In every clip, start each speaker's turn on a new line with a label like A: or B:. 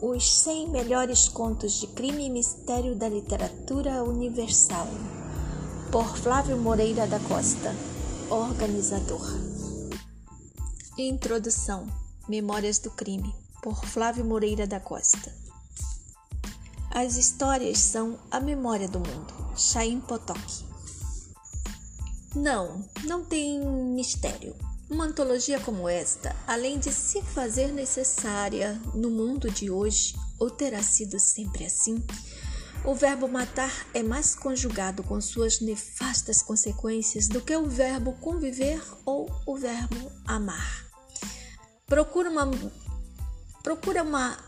A: Os 100 melhores contos de crime e mistério da literatura universal, por Flávio Moreira da Costa, organizador. Introdução: Memórias do Crime, por Flávio Moreira da Costa. As histórias são a memória do mundo. Chaim Potok. Não, não tem mistério. Uma antologia como esta, além de se fazer necessária no mundo de hoje, ou terá sido sempre assim, o verbo matar é mais conjugado com suas nefastas consequências do que o verbo conviver ou o verbo amar. Procura uma, procura uma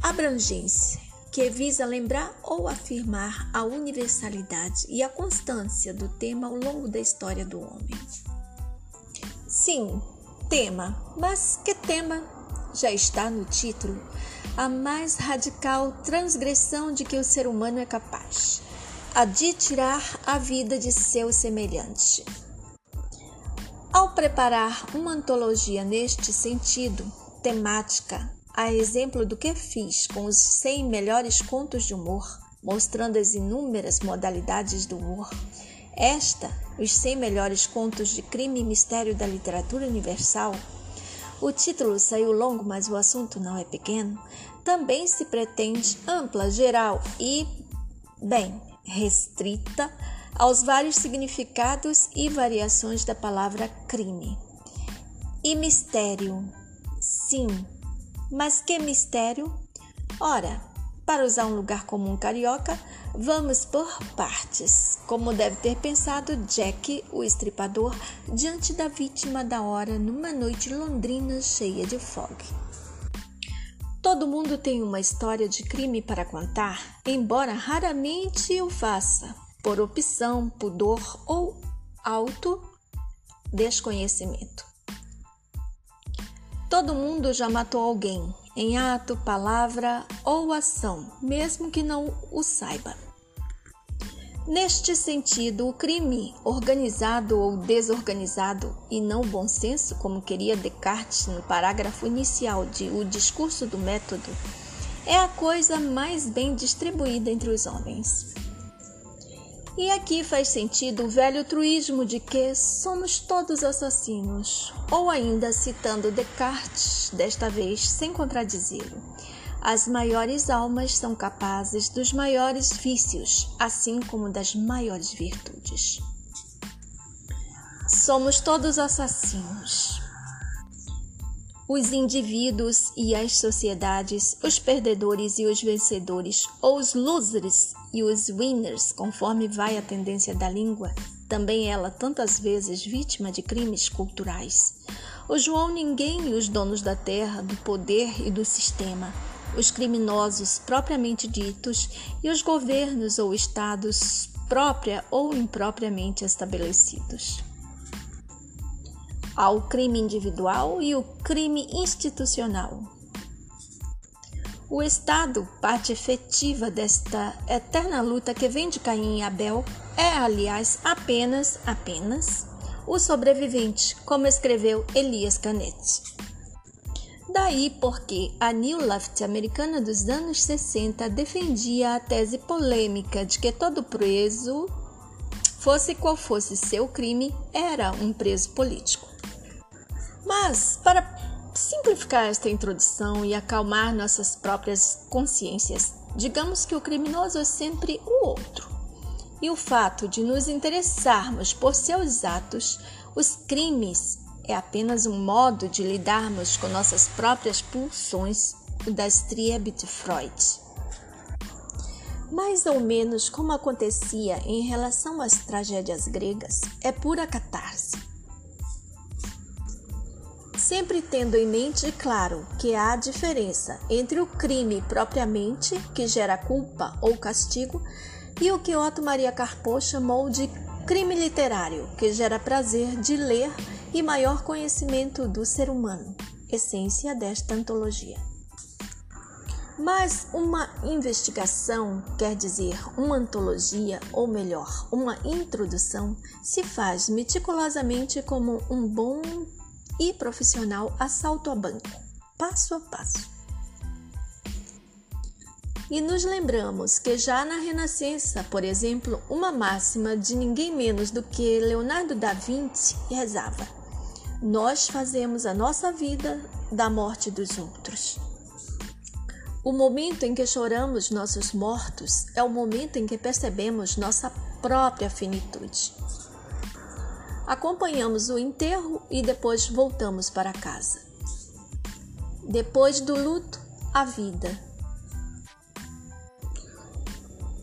A: abrangência que visa lembrar ou afirmar a universalidade e a constância do tema ao longo da história do homem. Sim, tema, mas que tema? Já está no título. A mais radical transgressão de que o ser humano é capaz, a de tirar a vida de seu semelhante. Ao preparar uma antologia neste sentido, temática, a exemplo do que fiz com os 100 melhores contos de humor, mostrando as inúmeras modalidades do humor, esta, os 100 melhores contos de crime e mistério da literatura universal. O título saiu longo, mas o assunto não é pequeno. Também se pretende ampla, geral e, bem, restrita aos vários significados e variações da palavra crime. E mistério? Sim, mas que mistério? Ora, para usar um lugar comum carioca, vamos por partes, como deve ter pensado Jack, o estripador, diante da vítima da hora numa noite londrina cheia de fog. Todo mundo tem uma história de crime para contar, embora raramente o faça, por opção, pudor ou alto desconhecimento. Todo mundo já matou alguém, em ato, palavra ou ação, mesmo que não o saiba. Neste sentido, o crime, organizado ou desorganizado, e não o bom senso, como queria Descartes no parágrafo inicial de O Discurso do Método, é a coisa mais bem distribuída entre os homens. E aqui faz sentido o velho truísmo de que somos todos assassinos, ou ainda citando Descartes, desta vez sem contradizê-lo. As maiores almas são capazes dos maiores vícios, assim como das maiores virtudes. Somos todos assassinos os indivíduos e as sociedades, os perdedores e os vencedores, ou os losers e os winners, conforme vai a tendência da língua, também ela tantas vezes vítima de crimes culturais. O João Ninguém e os donos da terra, do poder e do sistema, os criminosos propriamente ditos e os governos ou estados própria ou impropriamente estabelecidos ao crime individual e o crime institucional. O Estado, parte efetiva desta eterna luta que vem de Caim e Abel, é, aliás, apenas, apenas o sobrevivente, como escreveu Elias Canetti. Daí porque a New Left americana dos anos 60 defendia a tese polêmica de que todo preso, fosse qual fosse seu crime, era um preso político. Mas, para simplificar esta introdução e acalmar nossas próprias consciências, digamos que o criminoso é sempre o outro. E o fato de nos interessarmos por seus atos, os crimes, é apenas um modo de lidarmos com nossas próprias pulsões, das Triebe de Freud. Mais ou menos como acontecia em relação às tragédias gregas, é pura catarse sempre tendo em mente, claro, que há diferença entre o crime propriamente, que gera culpa ou castigo, e o que Otto Maria Carpo chamou de crime literário, que gera prazer de ler e maior conhecimento do ser humano, essência desta antologia. Mas uma investigação, quer dizer, uma antologia, ou melhor, uma introdução, se faz meticulosamente como um bom e profissional assalto a banco, passo a passo. E nos lembramos que já na Renascença, por exemplo, uma máxima de ninguém menos do que Leonardo da Vinci rezava: Nós fazemos a nossa vida da morte dos outros. O momento em que choramos nossos mortos é o momento em que percebemos nossa própria finitude. Acompanhamos o enterro e depois voltamos para casa. Depois do luto, a vida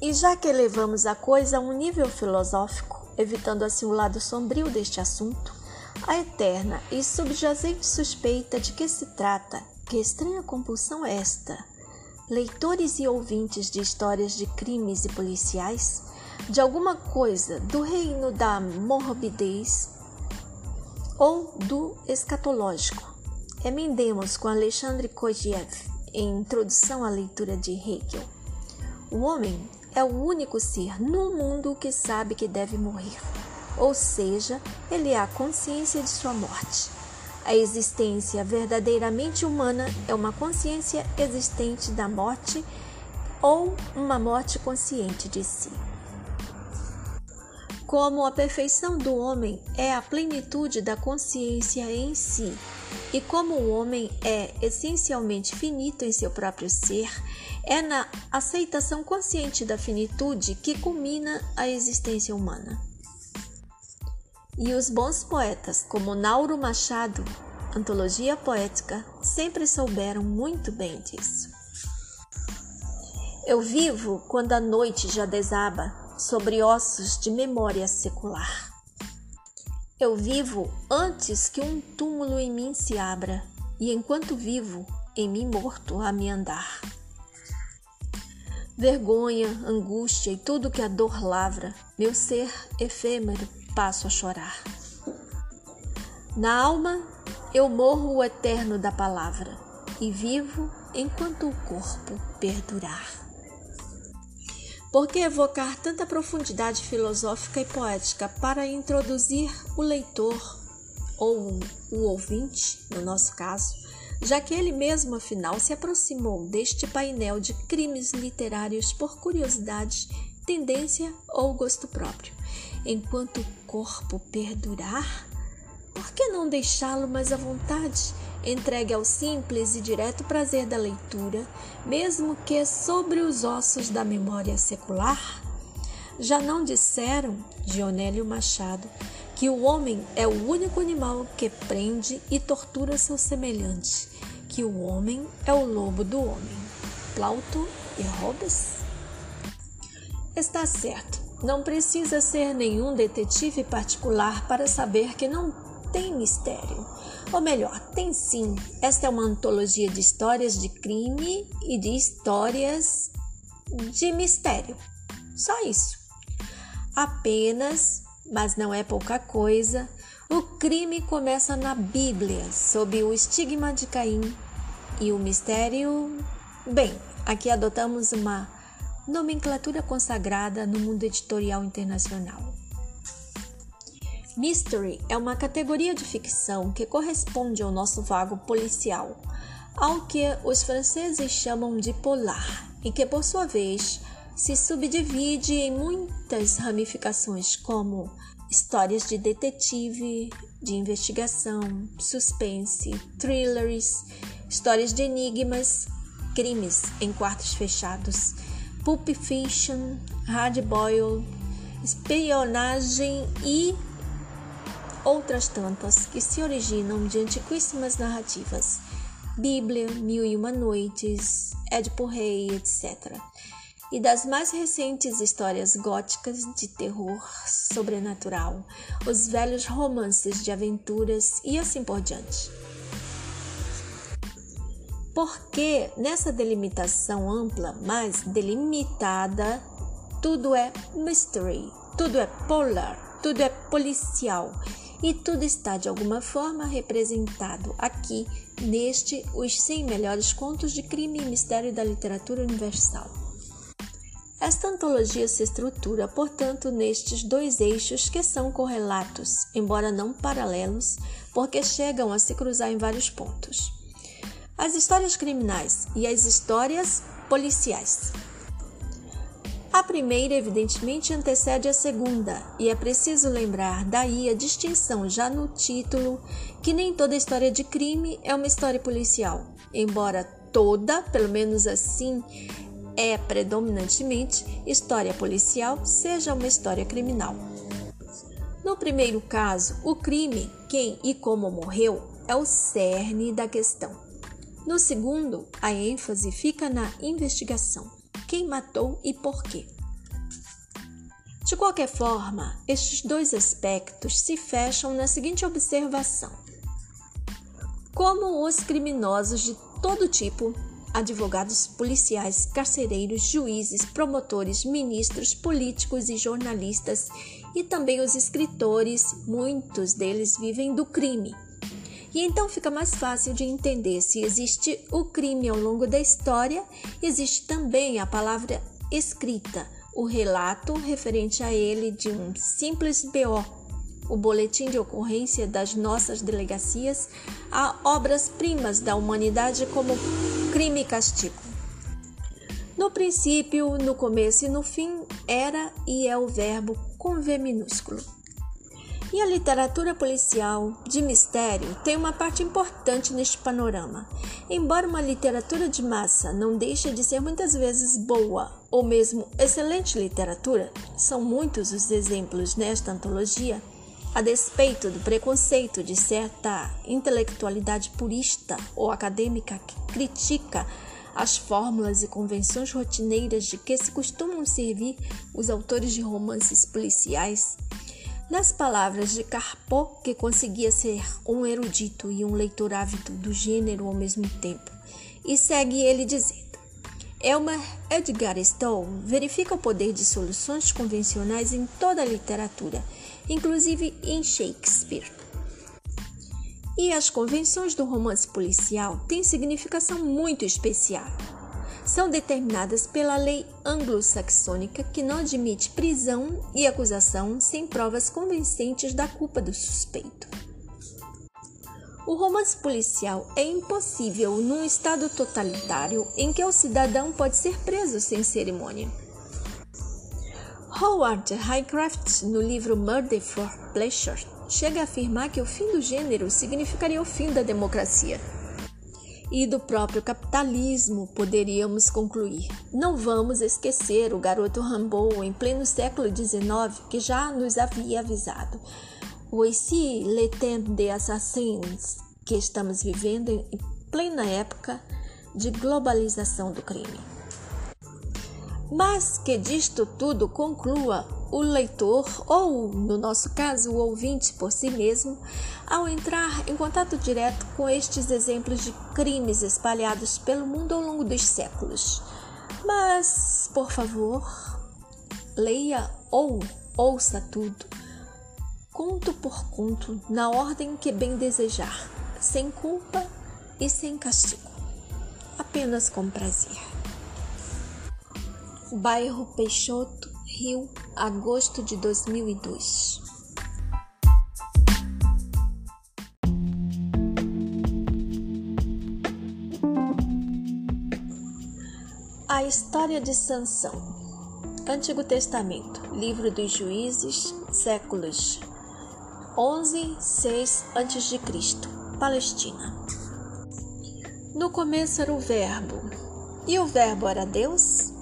A: e já que levamos a coisa a um nível filosófico, evitando assim o lado sombrio deste assunto, a eterna e subjacente suspeita de que se trata, que estranha compulsão é esta? Leitores e ouvintes de histórias de crimes e policiais, de alguma coisa do reino da morbidez ou do escatológico. Emendemos com Alexandre Kojiev em Introdução à Leitura de Hegel. O homem é o único ser no mundo que sabe que deve morrer, ou seja, ele é a consciência de sua morte. A existência verdadeiramente humana é uma consciência existente da morte ou uma morte consciente de si. Como a perfeição do homem é a plenitude da consciência em si, e como o homem é essencialmente finito em seu próprio ser, é na aceitação consciente da finitude que culmina a existência humana. E os bons poetas, como Nauro Machado, Antologia Poética, sempre souberam muito bem disso. Eu vivo quando a noite já desaba sobre ossos de memória secular. Eu vivo antes que um túmulo em mim se abra, e enquanto vivo, em mim morto a me andar. Vergonha, angústia e tudo que a dor lavra, meu ser efêmero passo a chorar. Na alma eu morro o eterno da palavra e vivo enquanto o corpo perdurar. Por que evocar tanta profundidade filosófica e poética para introduzir o leitor ou o ouvinte, no nosso caso, já que ele mesmo, afinal, se aproximou deste painel de crimes literários por curiosidade, tendência ou gosto próprio. Enquanto o corpo perdurar, por que não deixá-lo mais à vontade, entregue ao simples e direto prazer da leitura, mesmo que sobre os ossos da memória secular? Já não disseram, Dionélio Machado, que o homem é o único animal que prende e tortura seu semelhante, que o homem é o lobo do homem. Plauto e Hobbes? Está certo, não precisa ser nenhum detetive particular para saber que não tem mistério. Ou melhor, tem sim. Esta é uma antologia de histórias de crime e de histórias de mistério. Só isso. Apenas mas não é pouca coisa. O crime começa na Bíblia, sob o estigma de Caim. E o mistério. Bem, aqui adotamos uma nomenclatura consagrada no mundo editorial internacional. Mystery é uma categoria de ficção que corresponde ao nosso vago policial, ao que os franceses chamam de polar, e que, por sua vez, se subdivide em muitas ramificações, como histórias de detetive, de investigação, suspense, thrillers, histórias de enigmas, crimes em quartos fechados, pulp fiction, hard boiled, espionagem e outras tantas que se originam de antiquíssimas narrativas. Bíblia, Mil e Uma Noites, Édipo Rei, etc e das mais recentes histórias góticas de terror sobrenatural, os velhos romances de aventuras e assim por diante. Porque nessa delimitação ampla, mas delimitada, tudo é mystery, tudo é polar, tudo é policial e tudo está de alguma forma representado aqui neste Os 100 Melhores Contos de Crime e Mistério da Literatura Universal. Esta antologia se estrutura, portanto, nestes dois eixos que são correlatos, embora não paralelos, porque chegam a se cruzar em vários pontos. As histórias criminais e as histórias policiais. A primeira, evidentemente, antecede a segunda, e é preciso lembrar daí a distinção já no título que nem toda história de crime é uma história policial, embora toda, pelo menos assim, é predominantemente história policial, seja uma história criminal. No primeiro caso, o crime, quem e como morreu, é o cerne da questão. No segundo, a ênfase fica na investigação. Quem matou e por quê. De qualquer forma, estes dois aspectos se fecham na seguinte observação: como os criminosos de todo tipo, advogados policiais, carcereiros, juízes, promotores, ministros, políticos e jornalistas, e também os escritores, muitos deles vivem do crime e então fica mais fácil de entender se existe o crime ao longo da história, existe também a palavra escrita, o relato referente a ele de um simples BO, o boletim de ocorrência das nossas delegacias, a obras-primas da humanidade como crime e castigo. No princípio, no começo e no fim, era e é o verbo com V minúsculo. E a literatura policial de mistério tem uma parte importante neste panorama. Embora uma literatura de massa não deixe de ser muitas vezes boa ou mesmo excelente literatura, são muitos os exemplos nesta antologia, a despeito do preconceito de certa intelectualidade purista ou acadêmica que critica as fórmulas e convenções rotineiras de que se costumam servir os autores de romances policiais nas palavras de Carpo, que conseguia ser um erudito e um leitor ávido do gênero ao mesmo tempo, e segue ele dizendo: Elmer Edgar Stowe verifica o poder de soluções convencionais em toda a literatura, inclusive em Shakespeare. E as convenções do romance policial têm significação muito especial são determinadas pela lei anglo-saxônica que não admite prisão e acusação sem provas convincentes da culpa do suspeito. O romance policial é impossível num estado totalitário em que o cidadão pode ser preso sem cerimônia. Howard Highcraft, no livro Murder for Pleasure, chega a afirmar que o fim do gênero significaria o fim da democracia e do próprio capitalismo, poderíamos concluir. Não vamos esquecer o garoto Rambo em pleno século XIX que já nos havia avisado. Voici le temps des assassins que estamos vivendo em plena época de globalização do crime. Mas que disto tudo conclua o leitor, ou no nosso caso, o ouvinte por si mesmo, ao entrar em contato direto com estes exemplos de crimes espalhados pelo mundo ao longo dos séculos. Mas, por favor, leia ou ouça tudo, conto por conto, na ordem que bem desejar, sem culpa e sem castigo, apenas com prazer. Bairro Peixoto, Rio, agosto de 2002. A história de Sansão. Antigo Testamento, livro dos Juízes, séculos 11, 6 a.C., Palestina. No começo era o Verbo, e o Verbo era Deus?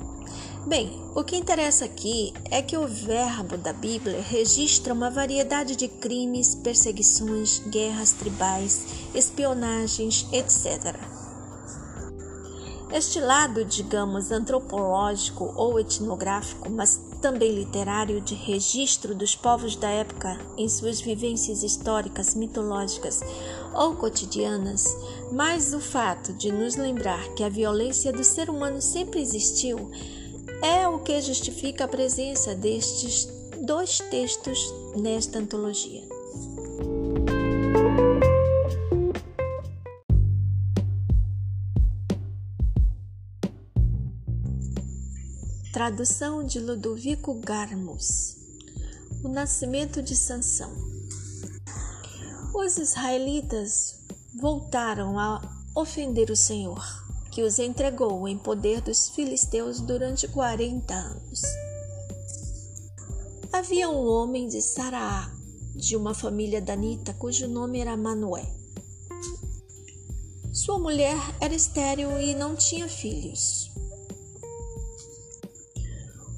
A: Bem, o que interessa aqui é que o verbo da Bíblia registra uma variedade de crimes, perseguições, guerras tribais, espionagens, etc. Este lado, digamos, antropológico ou etnográfico, mas também literário de registro dos povos da época em suas vivências históricas, mitológicas ou cotidianas, mais o fato de nos lembrar que a violência do ser humano sempre existiu, é o que justifica a presença destes dois textos nesta antologia. Tradução de Ludovico Garmus. O nascimento de Sansão. Os israelitas voltaram a ofender o Senhor que os entregou em poder dos filisteus durante quarenta anos. Havia um homem de Saraá, de uma família danita, cujo nome era Manoé. Sua mulher era estéril e não tinha filhos.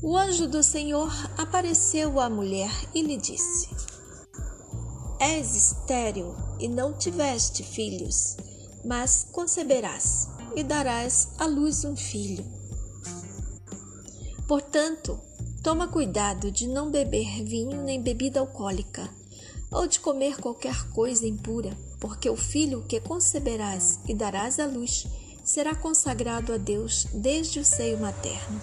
A: O anjo do Senhor apareceu à mulher e lhe disse: És estéril e não tiveste filhos, mas conceberás e darás à luz um filho. Portanto, toma cuidado de não beber vinho nem bebida alcoólica, ou de comer qualquer coisa impura, porque o filho que conceberás e darás à luz será consagrado a Deus desde o seio materno.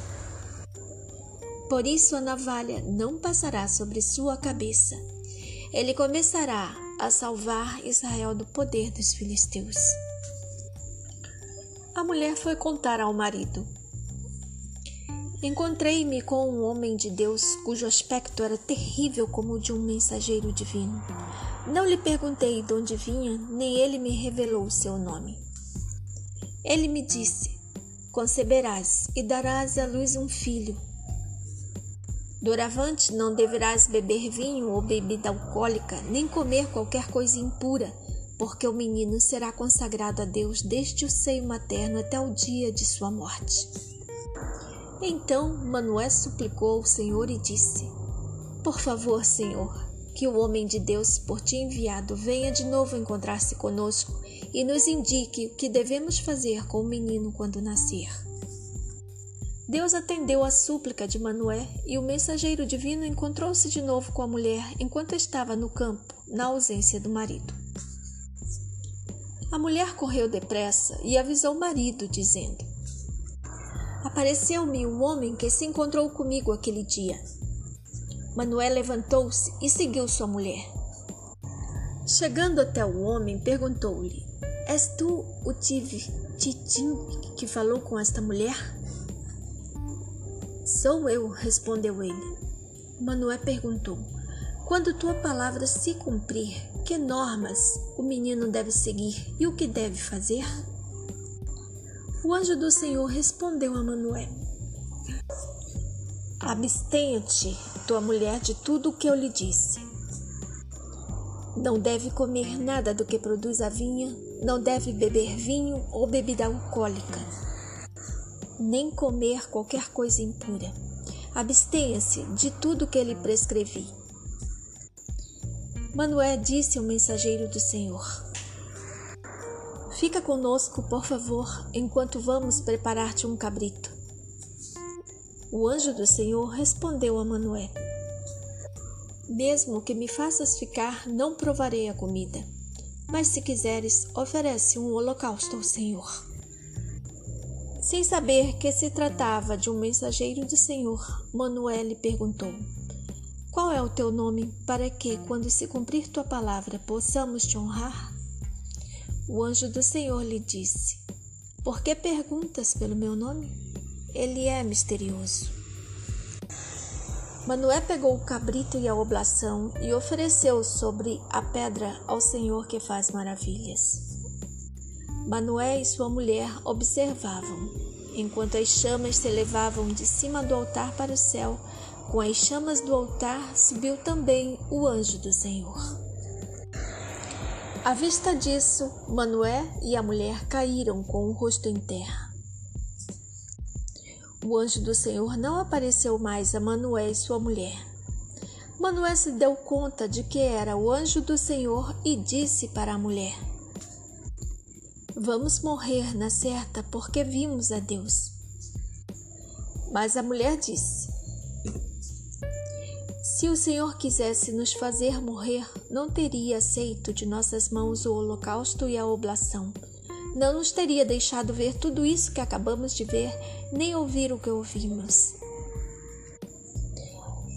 A: Por isso a navalha não passará sobre sua cabeça. Ele começará a salvar Israel do poder dos filisteus. A mulher foi contar ao marido. Encontrei-me com um homem de Deus cujo aspecto era terrível como o de um mensageiro divino. Não lhe perguntei de onde vinha, nem ele me revelou o seu nome. Ele me disse: Conceberás e darás à luz um filho Doravante não deverás beber vinho ou bebida alcoólica, nem comer qualquer coisa impura, porque o menino será consagrado a Deus desde o seio materno até o dia de sua morte. Então Manoé suplicou ao Senhor e disse: Por favor, Senhor, que o homem de Deus por ti enviado venha de novo encontrar-se conosco e nos indique o que devemos fazer com o menino quando nascer. Deus atendeu à súplica de Manoé e o mensageiro divino encontrou-se de novo com a mulher enquanto estava no campo, na ausência do marido. A mulher correu depressa e avisou o marido, dizendo: Apareceu-me um homem que se encontrou comigo aquele dia. Manoé levantou-se e seguiu sua mulher. Chegando até o homem, perguntou-lhe: És tu o Titim que falou com esta mulher? Sou eu, respondeu ele. Manoé perguntou: Quando tua palavra se cumprir, que normas o menino deve seguir e o que deve fazer? O anjo do Senhor respondeu a Manoé: Abstenha-te, tua mulher, de tudo o que eu lhe disse. Não deve comer nada do que produz a vinha, não deve beber vinho ou bebida alcoólica nem comer qualquer coisa impura. Abstenha-se de tudo que lhe prescrevi. Manoé disse ao mensageiro do Senhor: Fica conosco, por favor, enquanto vamos preparar-te um cabrito. O anjo do Senhor respondeu a Manoé: Mesmo que me faças ficar, não provarei a comida. Mas se quiseres, oferece um holocausto ao Senhor. Sem saber que se tratava de um mensageiro do Senhor, Manuel lhe perguntou: Qual é o teu nome, para que, quando se cumprir tua palavra, possamos te honrar? O anjo do Senhor lhe disse: Por que perguntas pelo meu nome? Ele é misterioso. Manoé pegou o cabrito e a oblação e ofereceu sobre a pedra ao Senhor que faz maravilhas. Manoé e sua mulher observavam, enquanto as chamas se elevavam de cima do altar para o céu. Com as chamas do altar subiu também o anjo do Senhor. À vista disso, Manoé e a mulher caíram com o rosto em terra. O anjo do Senhor não apareceu mais a Manoé e sua mulher. Manoé se deu conta de que era o anjo do Senhor e disse para a mulher: Vamos morrer na certa porque vimos a Deus. Mas a mulher disse: Se o Senhor quisesse nos fazer morrer, não teria aceito de nossas mãos o holocausto e a oblação. Não nos teria deixado ver tudo isso que acabamos de ver, nem ouvir o que ouvimos.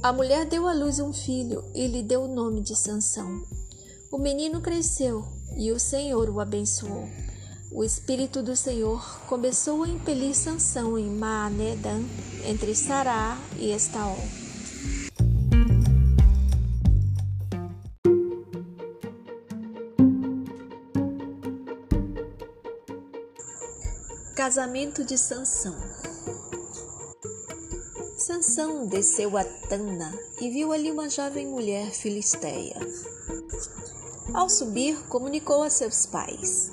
A: A mulher deu à luz um filho e lhe deu o nome de Sansão. O menino cresceu e o Senhor o abençoou. O Espírito do Senhor começou a impelir Sansão em Maanedan, entre Sará e Estaol. Casamento de Sansão. Sansão desceu a Tana e viu ali uma jovem mulher filisteia. Ao subir, comunicou a seus pais.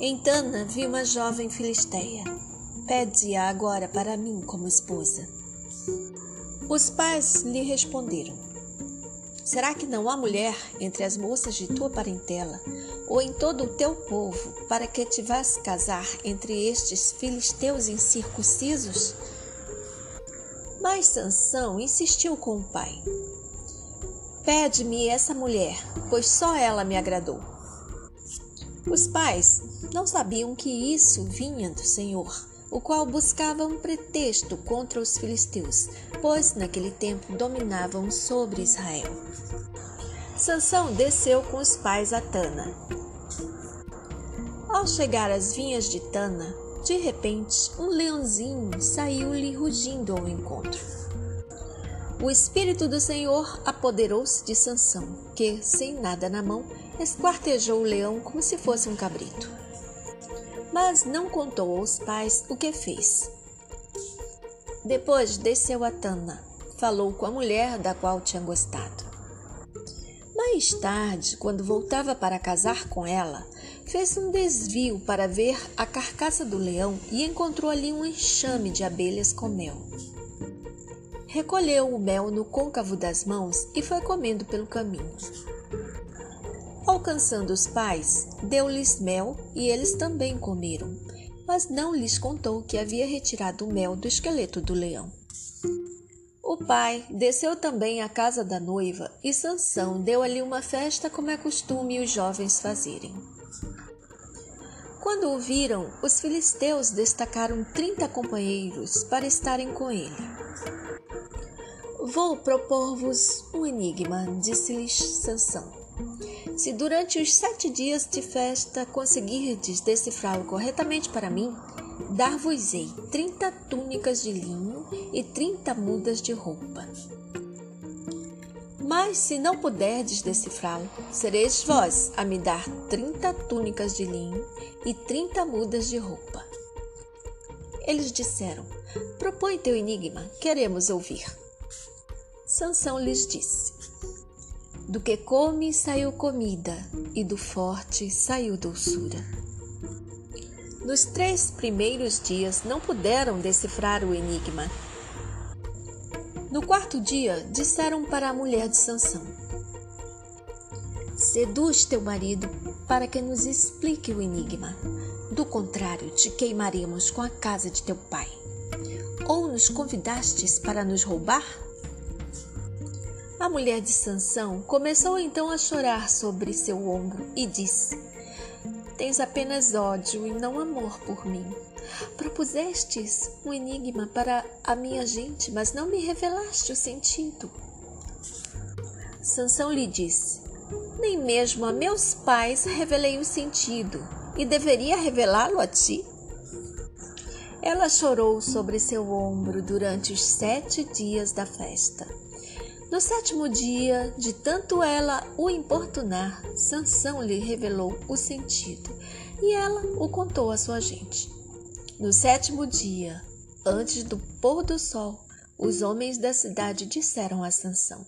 A: Em Tana vi uma jovem filisteia. Pede-a agora para mim como esposa. Os pais lhe responderam: Será que não há mulher entre as moças de tua parentela ou em todo o teu povo, para que te vás casar entre estes filisteus incircuncisos? Mas Sansão insistiu com o pai. Pede-me essa mulher, pois só ela me agradou. Os pais não sabiam que isso vinha do Senhor, o qual buscava um pretexto contra os filisteus, pois naquele tempo dominavam sobre Israel. Sansão desceu com os pais a Tana. Ao chegar às vinhas de Tana, de repente um leãozinho saiu-lhe rugindo ao encontro. O espírito do Senhor apoderou-se de Sansão, que, sem nada na mão, esquartejou o leão como se fosse um cabrito. Mas não contou aos pais o que fez. Depois desceu a Tana, falou com a mulher da qual tinha gostado. Mais tarde, quando voltava para casar com ela, fez um desvio para ver a carcaça do leão e encontrou ali um enxame de abelhas com mel. Recolheu o mel no côncavo das mãos e foi comendo pelo caminho. Alcançando os pais, deu-lhes mel e eles também comeram, mas não lhes contou que havia retirado o mel do esqueleto do leão. O pai desceu também à casa da noiva e Sansão deu ali uma festa como é costume os jovens fazerem. Quando o viram, os filisteus destacaram trinta companheiros para estarem com ele. Vou propor-vos um enigma, disse-lhes Sansão. Se durante os sete dias de festa conseguirdes decifrá-lo corretamente para mim, dar-vos-ei trinta túnicas de linho e trinta mudas de roupa. Mas se não puderdes decifrá-lo, sereis vós a me dar trinta túnicas de linho e trinta mudas de roupa. Eles disseram: Propõe teu enigma, queremos ouvir. Sansão lhes disse: Do que come saiu comida, e do forte saiu doçura. Nos três primeiros dias não puderam decifrar o enigma. No quarto dia, disseram para a mulher de Sansão: Seduz teu marido para que nos explique o enigma. Do contrário, te queimaremos com a casa de teu pai. Ou nos convidastes para nos roubar? A mulher de Sansão começou então a chorar sobre seu ombro e disse: Tens apenas ódio e não amor por mim. Propusestes um enigma para a minha gente, mas não me revelaste o sentido. Sansão lhe disse: Nem mesmo a meus pais revelei o sentido, e deveria revelá-lo a ti? Ela chorou sobre seu ombro durante os sete dias da festa. No sétimo dia, de tanto ela o importunar, Sansão lhe revelou o sentido, e ela o contou à sua gente. No sétimo dia, antes do pôr do sol, os homens da cidade disseram a Sansão: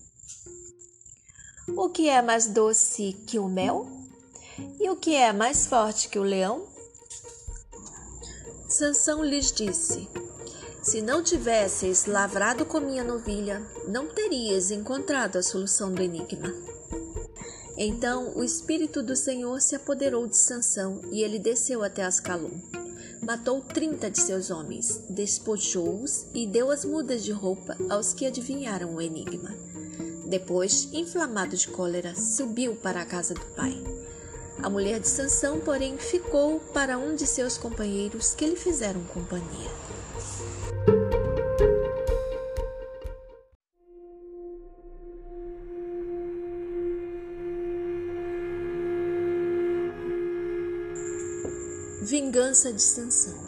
A: O que é mais doce que o mel? E o que é mais forte que o leão? Sansão lhes disse: se não tivesses lavrado com minha novilha, não terias encontrado a solução do enigma. Então o Espírito do Senhor se apoderou de Sansão e ele desceu até Ascalon. Matou trinta de seus homens, despojou-os e deu as mudas de roupa aos que adivinharam o enigma. Depois, inflamado de cólera, subiu para a casa do pai. A mulher de Sansão, porém, ficou para um de seus companheiros que lhe fizeram companhia. Vingança de Sansão.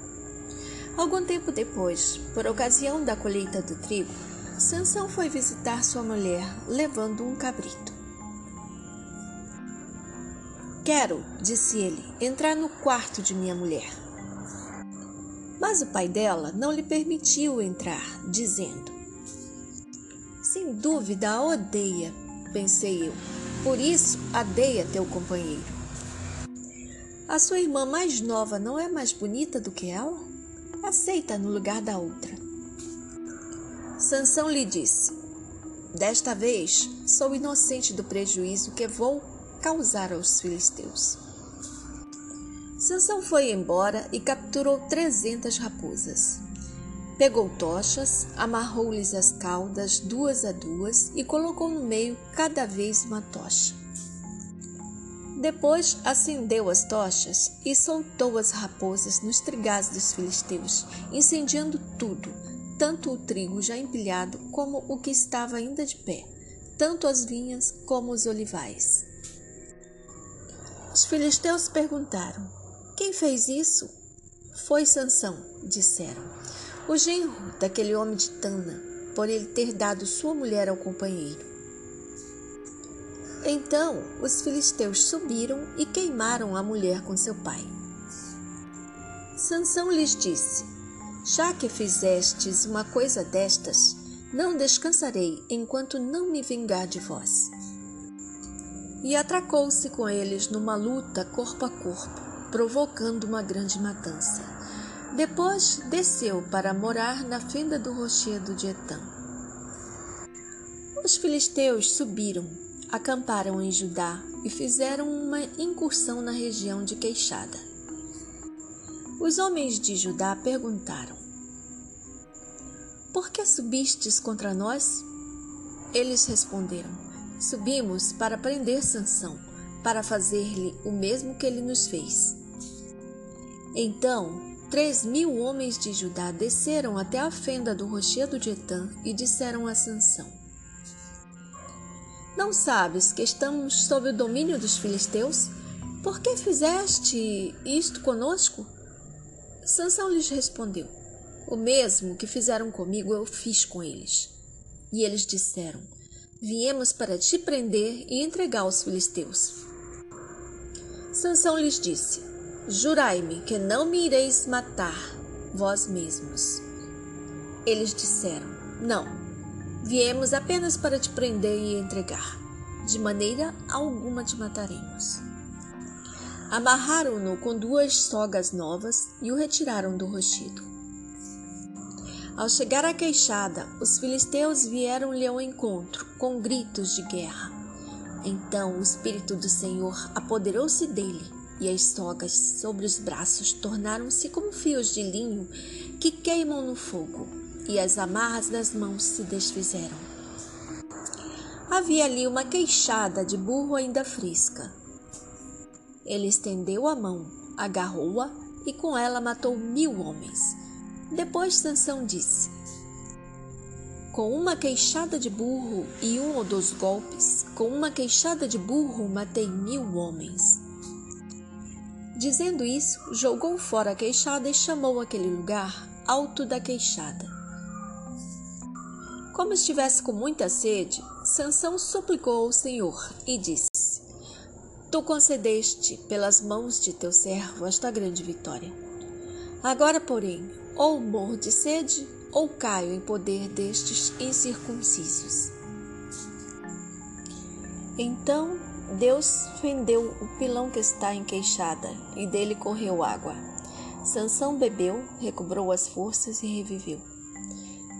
A: Algum tempo depois, por ocasião da colheita do trigo, Sansão foi visitar sua mulher levando um cabrito. Quero, disse ele, entrar no quarto de minha mulher. Mas o pai dela não lhe permitiu entrar, dizendo: Sem dúvida a odeia, pensei eu. Por isso, adeia teu companheiro. A sua irmã mais nova não é mais bonita do que ela? Aceita no lugar da outra. Sansão lhe disse: Desta vez sou inocente do prejuízo que vou causar aos filisteus. Sansão foi embora e capturou trezentas raposas. Pegou tochas, amarrou-lhes as caudas duas a duas e colocou no meio cada vez uma tocha. Depois acendeu as tochas e soltou as raposas nos trigais dos filisteus, incendiando tudo, tanto o trigo já empilhado como o que estava ainda de pé, tanto as vinhas como os olivais. Os filisteus perguntaram: Quem fez isso? Foi Sansão, disseram, o genro daquele homem de Tana, por ele ter dado sua mulher ao companheiro. Então os filisteus subiram e queimaram a mulher com seu pai. Sansão lhes disse: Já que fizestes uma coisa destas, não descansarei enquanto não me vingar de vós. E atracou-se com eles numa luta corpo a corpo, provocando uma grande matança. Depois desceu para morar na fenda do rochedo de Etã. Os filisteus subiram acamparam em Judá e fizeram uma incursão na região de Queixada. Os homens de Judá perguntaram: Por que subistes contra nós? Eles responderam: Subimos para prender Sansão, para fazer-lhe o mesmo que ele nos fez. Então, três mil homens de Judá desceram até a fenda do rochedo de Etã e disseram a Sansão: não sabes que estamos sob o domínio dos filisteus? Por que fizeste isto conosco? Sansão lhes respondeu: O mesmo que fizeram comigo eu fiz com eles. E eles disseram: Viemos para te prender e entregar aos filisteus. Sansão lhes disse: Jurai-me que não me ireis matar vós mesmos. Eles disseram: Não, Viemos apenas para te prender e entregar. De maneira alguma te mataremos. Amarraram-no com duas sogas novas e o retiraram do rochedo. Ao chegar à queixada, os filisteus vieram-lhe ao encontro com gritos de guerra. Então o Espírito do Senhor apoderou-se dele, e as sogas sobre os braços tornaram-se como fios de linho que queimam no fogo e as amarras das mãos se desfizeram. Havia ali uma queixada de burro ainda fresca. Ele estendeu a mão, agarrou-a e com ela matou mil homens. Depois Sansão disse: Com uma queixada de burro e um ou dois golpes, com uma queixada de burro matei mil homens. Dizendo isso, jogou fora a queixada e chamou aquele lugar Alto da Queixada. Como estivesse com muita sede, Sansão suplicou ao Senhor e disse: Tu concedeste pelas mãos de teu servo esta grande vitória. Agora, porém, ou morro de sede, ou caio em poder destes incircuncisos. Então Deus fendeu o pilão que está em queixada, e dele correu água. Sansão bebeu, recobrou as forças e reviveu.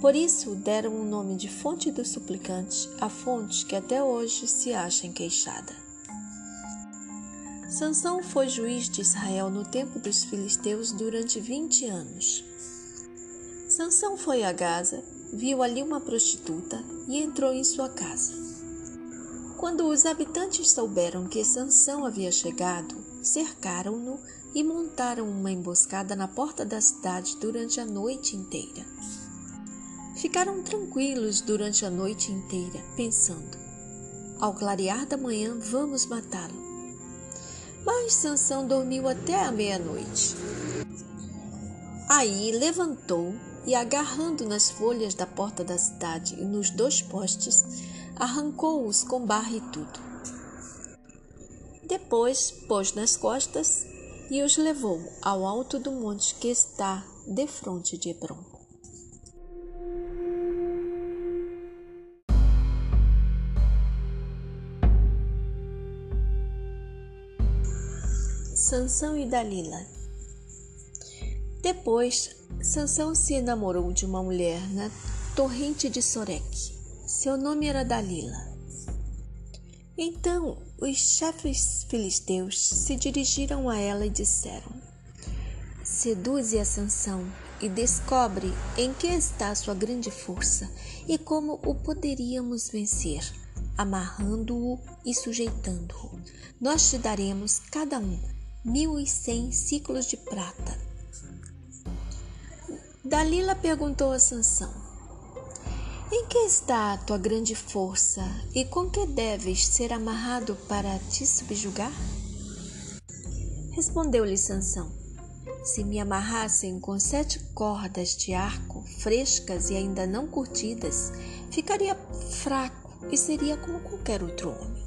A: Por isso deram o nome de Fonte do Suplicante à fonte que até hoje se acha em Queixada. Sansão foi juiz de Israel no tempo dos filisteus durante vinte anos. Sansão foi a Gaza, viu ali uma prostituta e entrou em sua casa. Quando os habitantes souberam que Sansão havia chegado, cercaram-no e montaram uma emboscada na porta da cidade durante a noite inteira. Ficaram tranquilos durante a noite inteira, pensando: ao clarear da manhã vamos matá-lo. Mas Sansão dormiu até a meia-noite. Aí levantou e, agarrando nas folhas da porta da cidade e nos dois postes, arrancou-os com barra e tudo. Depois pôs nas costas e os levou ao alto do monte que está defronte de Hebron. Sansão e Dalila. Depois, Sansão se enamorou de uma mulher na torrente de Soreque. Seu nome era Dalila. Então, os chefes filisteus se dirigiram a ela e disseram: Seduze a Sansão e descobre em que está sua grande força e como o poderíamos vencer, amarrando-o e sujeitando-o. Nós te daremos cada um mil e cem ciclos de prata. Dalila perguntou a Sansão: Em que está a tua grande força e com que deves ser amarrado para te subjugar? Respondeu-lhe Sansão: Se me amarrassem com sete cordas de arco frescas e ainda não curtidas, ficaria fraco e seria como qualquer outro homem.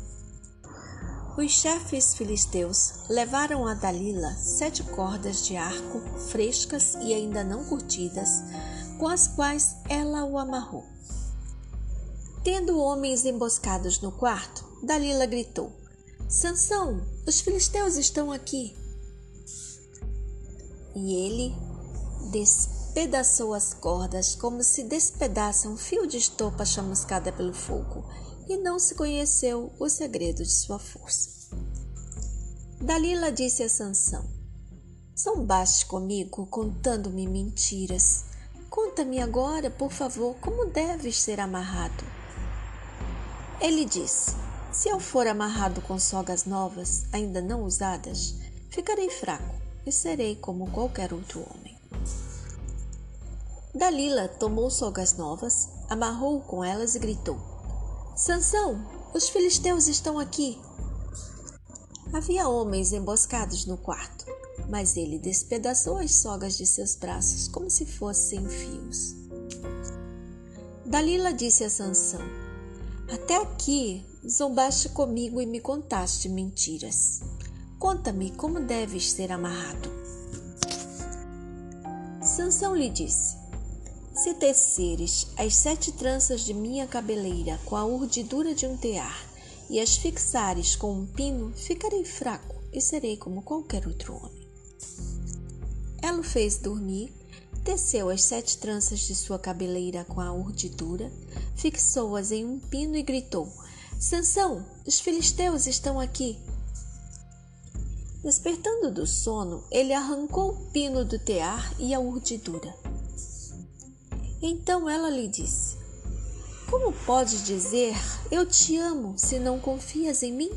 A: Os chefes filisteus levaram a Dalila sete cordas de arco frescas e ainda não curtidas, com as quais ela o amarrou. Tendo homens emboscados no quarto, Dalila gritou: Sansão, os filisteus estão aqui. E ele despedaçou as cordas como se despedaça um fio de estopa chamuscada pelo fogo e não se conheceu o segredo de sua força. Dalila disse a Sansão: Zombaste comigo contando-me mentiras. Conta-me agora, por favor, como deves ser amarrado. Ele disse: Se eu for amarrado com sogas novas, ainda não usadas, ficarei fraco e serei como qualquer outro homem. Dalila tomou sogas novas, amarrou com elas e gritou: Sansão, os filisteus estão aqui. Havia homens emboscados no quarto, mas ele despedaçou as sogas de seus braços como se fossem fios. Dalila disse a Sansão: Até aqui zombaste comigo e me contaste mentiras. Conta-me como deves ser amarrado. Sansão lhe disse: se teceres as sete tranças de minha cabeleira com a urdidura de um tear e as fixares com um pino, ficarei fraco e serei como qualquer outro homem. Ela o fez dormir, teceu as sete tranças de sua cabeleira com a urdidura, fixou-as em um pino e gritou: Sansão, os filisteus estão aqui. Despertando do sono, ele arrancou o pino do tear e a urdidura. Então ela lhe disse: Como pode dizer eu te amo se não confias em mim?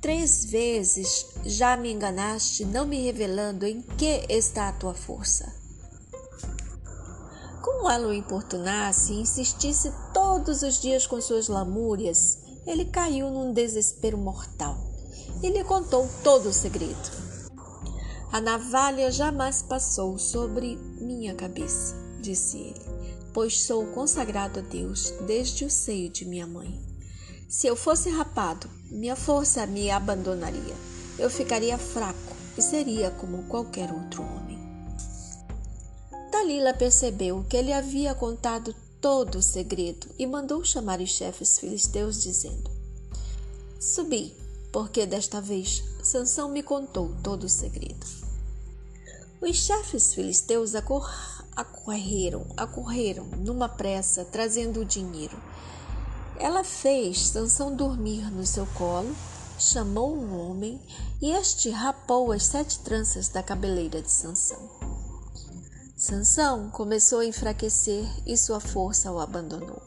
A: Três vezes já me enganaste, não me revelando em que está a tua força. Como ela o importunasse e insistisse todos os dias com suas lamúrias, ele caiu num desespero mortal e lhe contou todo o segredo. A navalha jamais passou sobre minha cabeça disse ele, pois sou consagrado a Deus desde o seio de minha mãe. Se eu fosse rapado, minha força me abandonaria. Eu ficaria fraco e seria como qualquer outro homem. Dalila percebeu que ele havia contado todo o segredo e mandou chamar os chefes filisteus, dizendo: Subi, porque desta vez Sansão me contou todo o segredo. Os chefes filisteus acordaram acorreram, acorreram numa pressa, trazendo o dinheiro. Ela fez Sansão dormir no seu colo, chamou um homem e este rapou as sete tranças da cabeleira de Sansão. Sansão começou a enfraquecer e sua força o abandonou.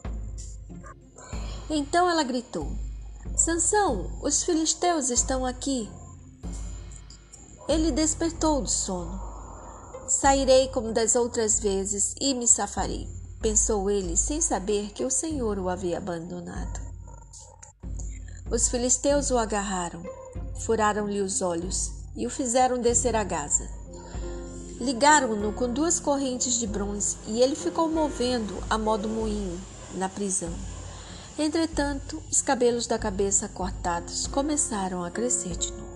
A: Então ela gritou: Sansão, os filisteus estão aqui. Ele despertou do sono Sairei como das outras vezes e me safarei, pensou ele, sem saber que o Senhor o havia abandonado. Os filisteus o agarraram, furaram-lhe os olhos e o fizeram descer a Gaza. Ligaram-no com duas correntes de bronze e ele ficou movendo a modo moinho na prisão. Entretanto, os cabelos da cabeça cortados começaram a crescer de novo.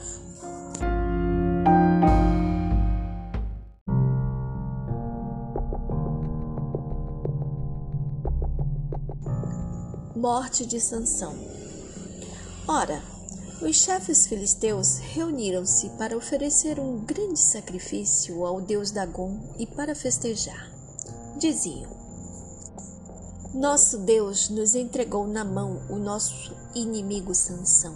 A: Morte de Sansão. Ora, os chefes filisteus reuniram-se para oferecer um grande sacrifício ao deus Dagon e para festejar. Diziam: Nosso Deus nos entregou na mão o nosso inimigo Sansão.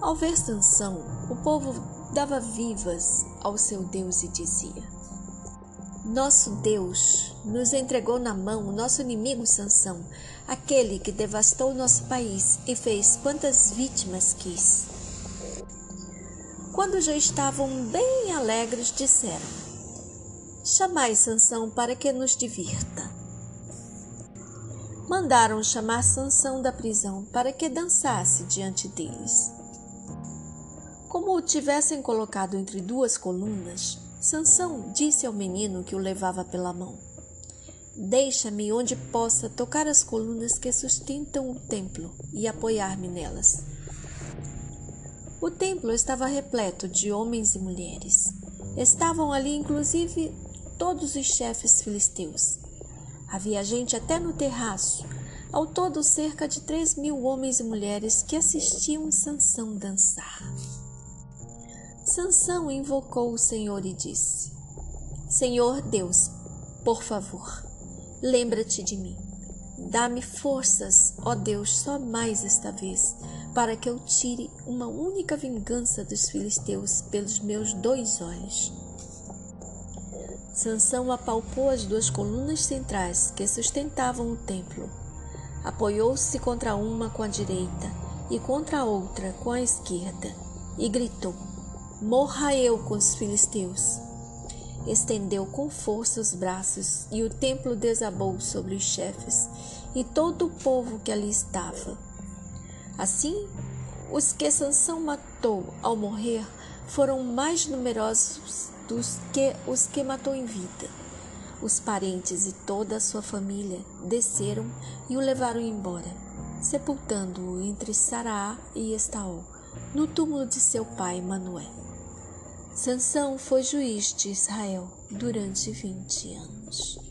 A: Ao ver Sansão, o povo dava vivas ao seu Deus e dizia: Nosso Deus nos entregou na mão o nosso inimigo Sansão aquele que devastou nosso país e fez quantas vítimas quis. Quando já estavam bem alegres, disseram: Chamai Sansão para que nos divirta. Mandaram chamar Sansão da prisão para que dançasse diante deles. Como o tivessem colocado entre duas colunas, Sansão disse ao menino que o levava pela mão: Deixa-me onde possa tocar as colunas que sustentam o templo e apoiar-me nelas. O templo estava repleto de homens e mulheres. Estavam ali, inclusive, todos os chefes filisteus. Havia gente até no terraço, ao todo cerca de três mil homens e mulheres que assistiam Sansão dançar. Sansão invocou o Senhor e disse: Senhor Deus, por favor, Lembra-te de mim. Dá-me forças, ó Deus, só mais esta vez, para que eu tire uma única vingança dos filisteus pelos meus dois olhos. Sansão apalpou as duas colunas centrais que sustentavam o templo. Apoiou-se contra uma com a direita e contra a outra com a esquerda e gritou: Morra eu com os filisteus! estendeu com força os braços e o templo desabou sobre os chefes e todo o povo que ali estava. Assim, os que Sansão matou ao morrer foram mais numerosos dos que os que matou em vida. Os parentes e toda a sua família desceram e o levaram embora, sepultando-o entre Saraá e Estaol, no túmulo de seu pai Manuel. Sansão foi juiz de Israel durante vinte anos.